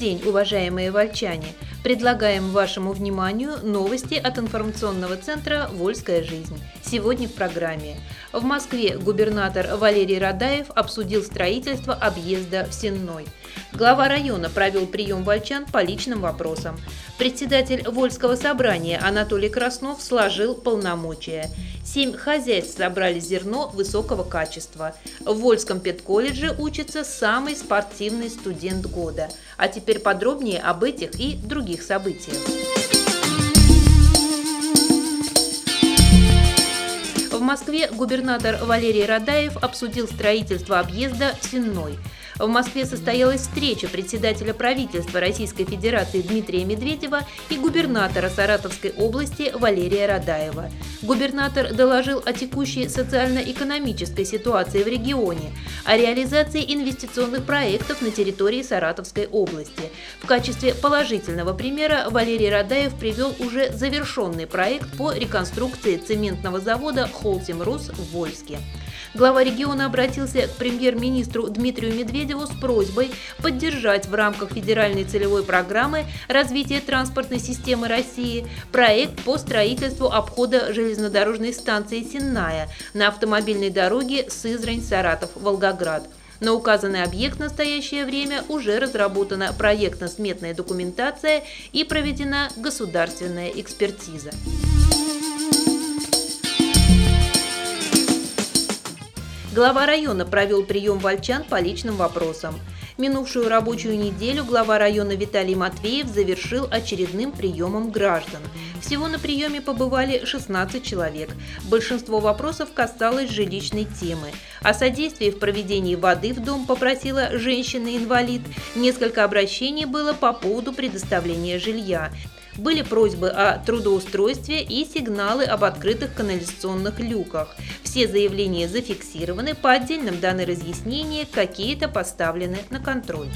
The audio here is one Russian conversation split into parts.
День, уважаемые вольчане! Предлагаем вашему вниманию новости от информационного центра «Вольская жизнь». Сегодня в программе. В Москве губернатор Валерий Радаев обсудил строительство объезда в Сенной. Глава района провел прием вольчан по личным вопросам. Председатель Вольского собрания Анатолий Краснов сложил полномочия. Семь хозяйств собрали зерно высокого качества. В Вольском педколледже учится самый спортивный студент года. А теперь подробнее об этих и других событиях. В Москве губернатор Валерий Радаев обсудил строительство объезда Сенной – в Москве состоялась встреча председателя правительства Российской Федерации Дмитрия Медведева и губернатора Саратовской области Валерия Радаева. Губернатор доложил о текущей социально-экономической ситуации в регионе, о реализации инвестиционных проектов на территории Саратовской области. В качестве положительного примера Валерий Радаев привел уже завершенный проект по реконструкции цементного завода «Холтим Рус» в Вольске. Глава региона обратился к премьер-министру Дмитрию Медведеву с просьбой поддержать в рамках федеральной целевой программы развития транспортной системы России проект по строительству обхода железнодорожной станции Сенная на автомобильной дороге Сызрань-Саратов-Волгоград. На указанный объект в настоящее время уже разработана проектно-сметная документация и проведена государственная экспертиза. Глава района провел прием вольчан по личным вопросам. Минувшую рабочую неделю глава района Виталий Матвеев завершил очередным приемом граждан. Всего на приеме побывали 16 человек. Большинство вопросов касалось жилищной темы. О содействии в проведении воды в дом попросила женщина-инвалид. Несколько обращений было по поводу предоставления жилья. Были просьбы о трудоустройстве и сигналы об открытых канализационных люках. Все заявления зафиксированы, по отдельным даны разъяснения, какие-то поставлены на контроль.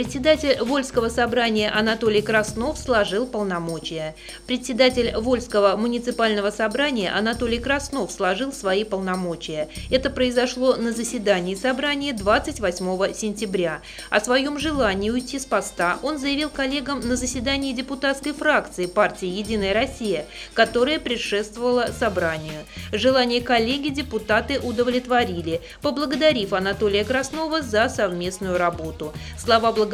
Председатель Вольского собрания Анатолий Краснов сложил полномочия. Председатель Вольского муниципального собрания Анатолий Краснов сложил свои полномочия. Это произошло на заседании собрания 28 сентября. О своем желании уйти с поста он заявил коллегам на заседании депутатской фракции партии «Единая Россия», которая предшествовала собранию. Желание коллеги депутаты удовлетворили, поблагодарив Анатолия Краснова за совместную работу. Слова благодарности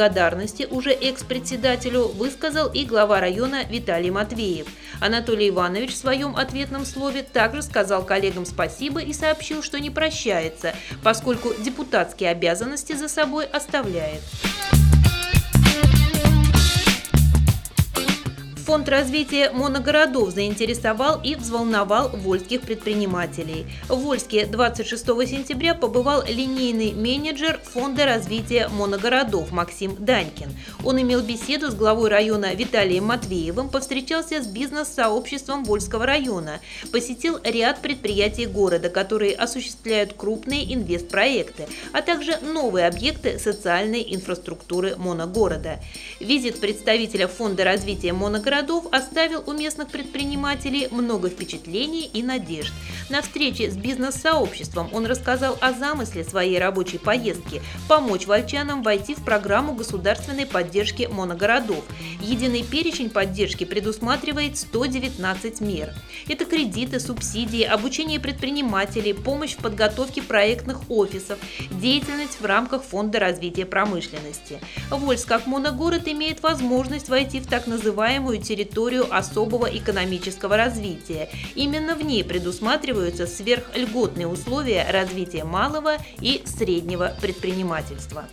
уже экс-председателю высказал и глава района Виталий Матвеев. Анатолий Иванович в своем ответном слове также сказал коллегам спасибо и сообщил, что не прощается, поскольку депутатские обязанности за собой оставляет. Фонд развития моногородов заинтересовал и взволновал вольских предпринимателей. В Вольске 26 сентября побывал линейный менеджер Фонда развития моногородов Максим Данькин. Он имел беседу с главой района Виталием Матвеевым, повстречался с бизнес-сообществом Вольского района, посетил ряд предприятий города, которые осуществляют крупные инвестпроекты, а также новые объекты социальной инфраструктуры моногорода. Визит представителя Фонда развития моногородов городов оставил у местных предпринимателей много впечатлений и надежд. На встрече с бизнес-сообществом он рассказал о замысле своей рабочей поездки – помочь вольчанам войти в программу государственной поддержки моногородов. Единый перечень поддержки предусматривает 119 мер. Это кредиты, субсидии, обучение предпринимателей, помощь в подготовке проектных офисов, деятельность в рамках Фонда развития промышленности. Вольск как моногород имеет возможность войти в так называемую территорию особого экономического развития. Именно в ней предусматриваются сверхльготные условия развития малого и среднего предпринимательства.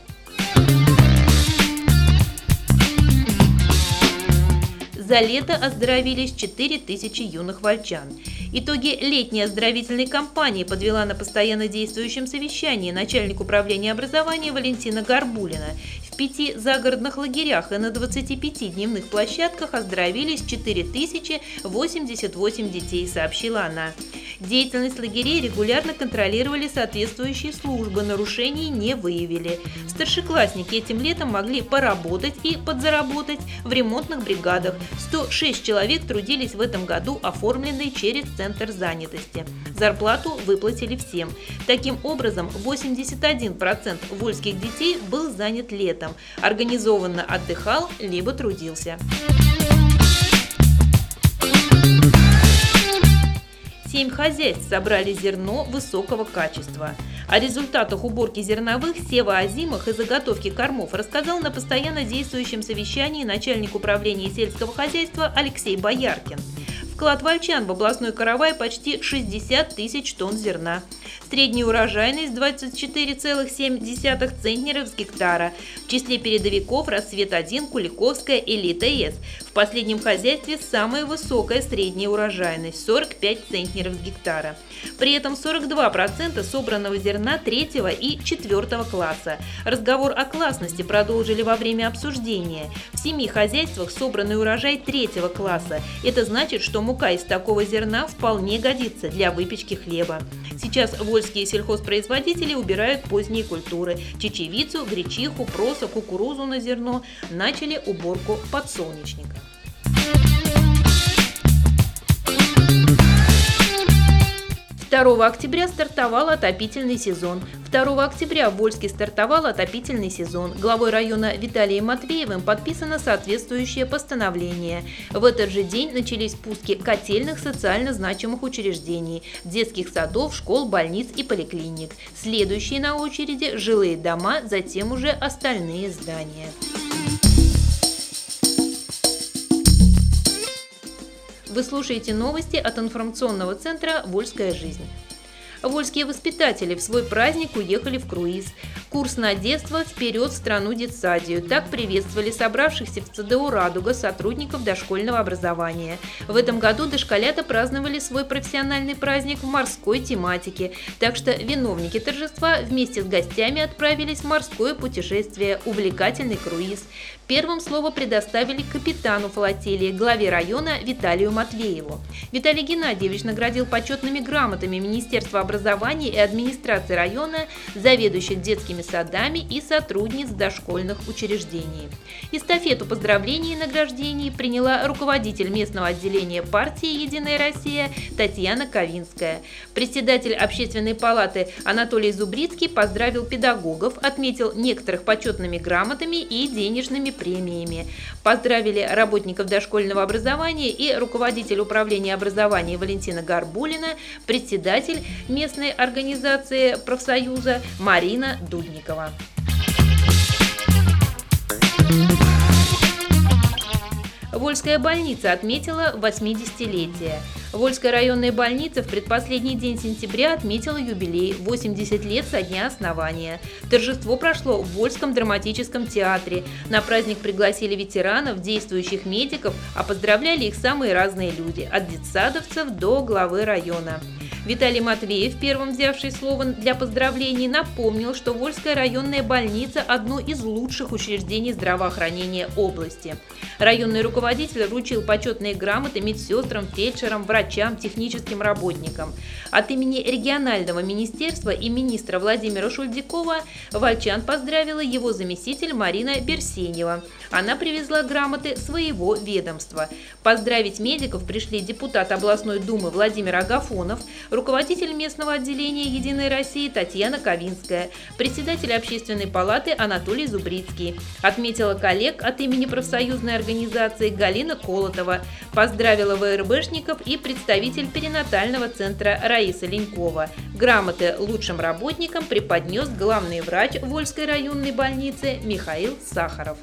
За лето оздоровились 4000 юных вольчан. Итоги летней оздоровительной кампании подвела на постоянно действующем совещании начальник управления образования Валентина Горбулина. В пяти загородных лагерях и на 25 дневных площадках оздоровились 4088 детей, сообщила она. Деятельность лагерей регулярно контролировали соответствующие службы, нарушений не выявили. Старшеклассники этим летом могли поработать и подзаработать в ремонтных бригадах. 106 человек трудились в этом году, оформленные через Центр занятости. Зарплату выплатили всем. Таким образом, 81% вольских детей был занят летом, организованно отдыхал либо трудился. Семь хозяйств собрали зерно высокого качества. О результатах уборки зерновых, севоозимых и заготовки кормов рассказал на постоянно действующем совещании начальник управления сельского хозяйства Алексей Бояркин. Вклад вольчан в областной каравай почти 60 тысяч тонн зерна. Средняя урожайность 24,7 центнеров с гектара. В числе передовиков «Рассвет-1», «Куликовская», «Элита-С». В последнем хозяйстве самая высокая средняя урожайность – 45 центнеров с гектара. При этом 42% собранного зерна третьего и четвертого класса. Разговор о классности продолжили во время обсуждения. В семи хозяйствах собранный урожай третьего класса. Это значит, что мука из такого зерна вполне годится для выпечки хлеба. Сейчас вольские сельхозпроизводители убирают поздние культуры – чечевицу, гречиху, проса, кукурузу на зерно. Начали уборку подсолнечника. 2 октября стартовал отопительный сезон. 2 октября в Вольске стартовал отопительный сезон. Главой района Виталием Матвеевым подписано соответствующее постановление. В этот же день начались пуски котельных социально значимых учреждений – детских садов, школ, больниц и поликлиник. Следующие на очереди – жилые дома, затем уже остальные здания. Вы слушаете новости от информационного центра «Вольская жизнь». Вольские воспитатели в свой праздник уехали в круиз. Курс на детство «Вперед в страну детсадию» так приветствовали собравшихся в ЦДУ «Радуга» сотрудников дошкольного образования. В этом году дошколята праздновали свой профессиональный праздник в морской тематике, так что виновники торжества вместе с гостями отправились в морское путешествие «Увлекательный круиз». Первым слово предоставили капитану флотилии, главе района Виталию Матвееву. Виталий Геннадьевич наградил почетными грамотами Министерства образования и администрации района, заведующих детскими садами и сотрудниц дошкольных учреждений. Эстафету поздравлений и награждений приняла руководитель местного отделения партии «Единая Россия» Татьяна Ковинская. Председатель общественной палаты Анатолий Зубрицкий поздравил педагогов, отметил некоторых почетными грамотами и денежными премиями. Поздравили работников дошкольного образования и руководитель управления образования Валентина Горбулина, председатель местной организации профсоюза Марина Дудникова. Вольская больница отметила 80-летие. Вольская районная больница в предпоследний день сентября отметила юбилей – 80 лет со дня основания. Торжество прошло в Вольском драматическом театре. На праздник пригласили ветеранов, действующих медиков, а поздравляли их самые разные люди – от детсадовцев до главы района. Виталий Матвеев, первым взявший слово для поздравлений, напомнил, что Вольская районная больница – одно из лучших учреждений здравоохранения области. Районный руководитель вручил почетные грамоты медсестрам, фельдшерам, врачам, техническим работникам. От имени регионального министерства и министра Владимира Шульдикова Вольчан поздравила его заместитель Марина Берсенева. Она привезла грамоты своего ведомства. Поздравить медиков пришли депутат областной думы Владимир Агафонов, руководитель местного отделения «Единой России» Татьяна Ковинская, председатель общественной палаты Анатолий Зубрицкий. Отметила коллег от имени профсоюзной организации Галина Колотова, поздравила ВРБшников и представитель перинатального центра Раиса Ленькова. Грамоты лучшим работникам преподнес главный врач Вольской районной больницы Михаил Сахаров.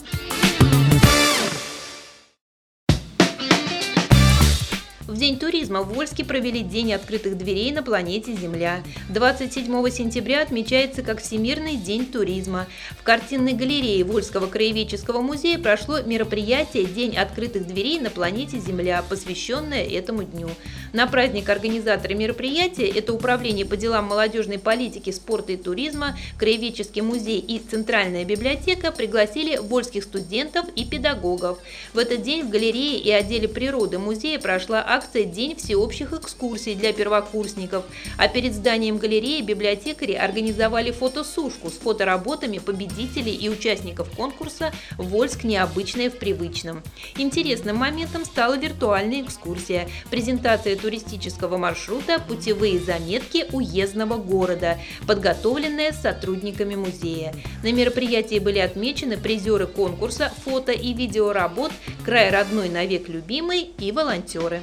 В День туризма в Вольске провели День открытых дверей на планете Земля. 27 сентября отмечается как Всемирный день туризма. В картинной галерее Вольского краеведческого музея прошло мероприятие «День открытых дверей на планете Земля», посвященное этому дню. На праздник организаторы мероприятия – это Управление по делам молодежной политики, спорта и туризма, Краеведческий музей и Центральная библиотека пригласили вольских студентов и педагогов. В этот день в галерее и отделе природы музея прошла акция «День всеобщих экскурсий для первокурсников», а перед зданием галереи библиотекари организовали фотосушку с фотоработами победителей и участников конкурса «Вольск необычное в привычном». Интересным моментом стала виртуальная экскурсия, презентация туристического маршрута «Путевые заметки уездного города», подготовленная сотрудниками музея. На мероприятии были отмечены призеры конкурса фото и видеоработ «Край родной навек любимый» и волонтеры.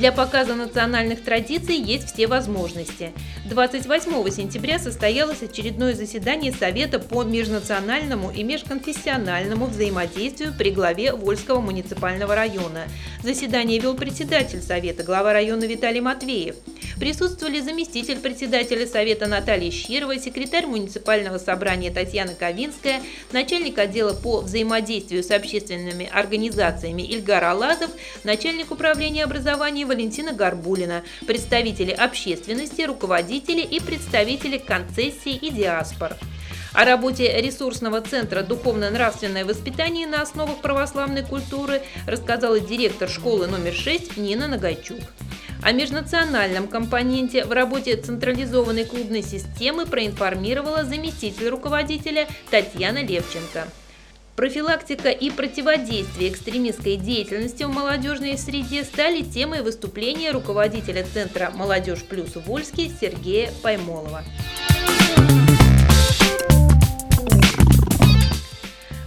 Для показа национальных традиций есть все возможности. 28 сентября состоялось очередное заседание Совета по межнациональному и межконфессиональному взаимодействию при главе Вольского муниципального района. Заседание вел председатель Совета, глава района Виталий Матвеев. Присутствовали заместитель председателя Совета Наталья Щирова, секретарь муниципального собрания Татьяна Ковинская, начальник отдела по взаимодействию с общественными организациями Ильгар Алазов, начальник управления образования Валентина Горбулина, представители общественности, руководители и представители концессий и диаспор. О работе ресурсного центра «Духовно-нравственное воспитание на основах православной культуры» рассказала директор школы номер 6 Нина Нагайчук. О межнациональном компоненте в работе централизованной клубной системы проинформировала заместитель руководителя Татьяна Левченко. Профилактика и противодействие экстремистской деятельности в молодежной среде стали темой выступления руководителя Центра «Молодежь плюс Вольский» Сергея Паймолова.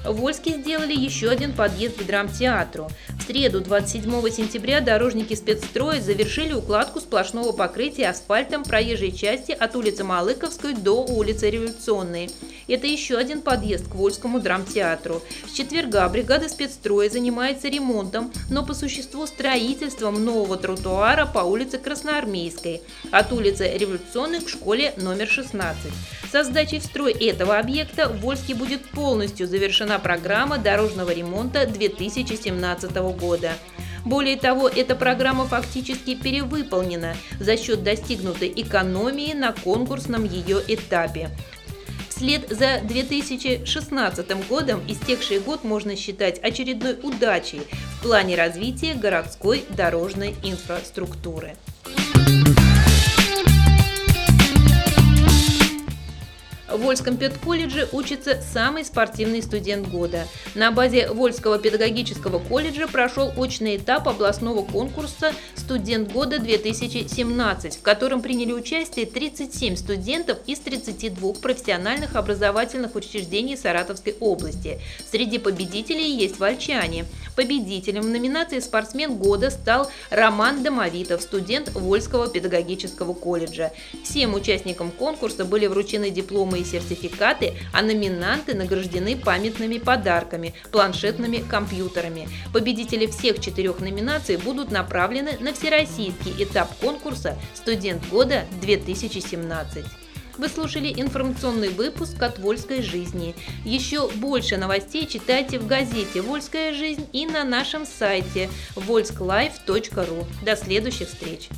В Вольске сделали еще один подъезд к драмтеатру. В среду 27 сентября дорожники спецстроя завершили укладку сплошного покрытия асфальтом проезжей части от улицы Малыковской до улицы Революционной. Это еще один подъезд к Вольскому драмтеатру. С четверга бригада спецстроя занимается ремонтом, но по существу строительством нового тротуара по улице Красноармейской, от улицы Революционной к школе номер 16. Со сдачей в строй этого объекта в Вольске будет полностью завершена программа дорожного ремонта 2017 года. Более того, эта программа фактически перевыполнена за счет достигнутой экономии на конкурсном ее этапе. Вслед за 2016 годом истекший год можно считать очередной удачей в плане развития городской дорожной инфраструктуры. Вольском педколледже учится самый спортивный студент года. На базе Вольского педагогического колледжа прошел очный этап областного конкурса «Студент года 2017», в котором приняли участие 37 студентов из 32 профессиональных образовательных учреждений Саратовской области. Среди победителей есть вольчане. Победителем в номинации «Спортсмен года» стал Роман Домовитов, студент Вольского педагогического колледжа. Всем участникам конкурса были вручены дипломы и сертификаты, а номинанты награждены памятными подарками, планшетными компьютерами. Победители всех четырех номинаций будут направлены на всероссийский этап конкурса «Студент года 2017». Вы слушали информационный выпуск от «Вольской жизни». Еще больше новостей читайте в газете «Вольская жизнь» и на нашем сайте volsklife.ru. До следующих встреч!